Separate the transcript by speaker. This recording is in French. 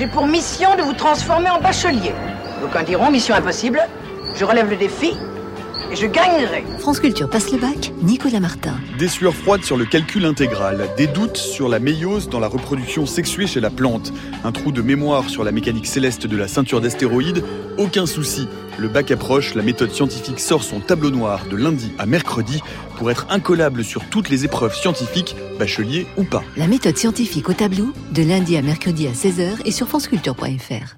Speaker 1: J'ai pour mission de vous transformer en bachelier. D'aucuns diront mission impossible. Je relève le défi et je gagnerai.
Speaker 2: France Culture passe le bac, Nicolas Martin.
Speaker 3: Des sueurs froides sur le calcul intégral, des doutes sur la méiose dans la reproduction sexuée chez la plante, un trou de mémoire sur la mécanique céleste de la ceinture d'astéroïdes, aucun souci. Le bac approche, la méthode scientifique sort son tableau noir de lundi à mercredi pour être incollable sur toutes les épreuves scientifiques, bachelier ou pas.
Speaker 2: La méthode scientifique au tableau, de lundi à mercredi à 16h et sur franceculture.fr.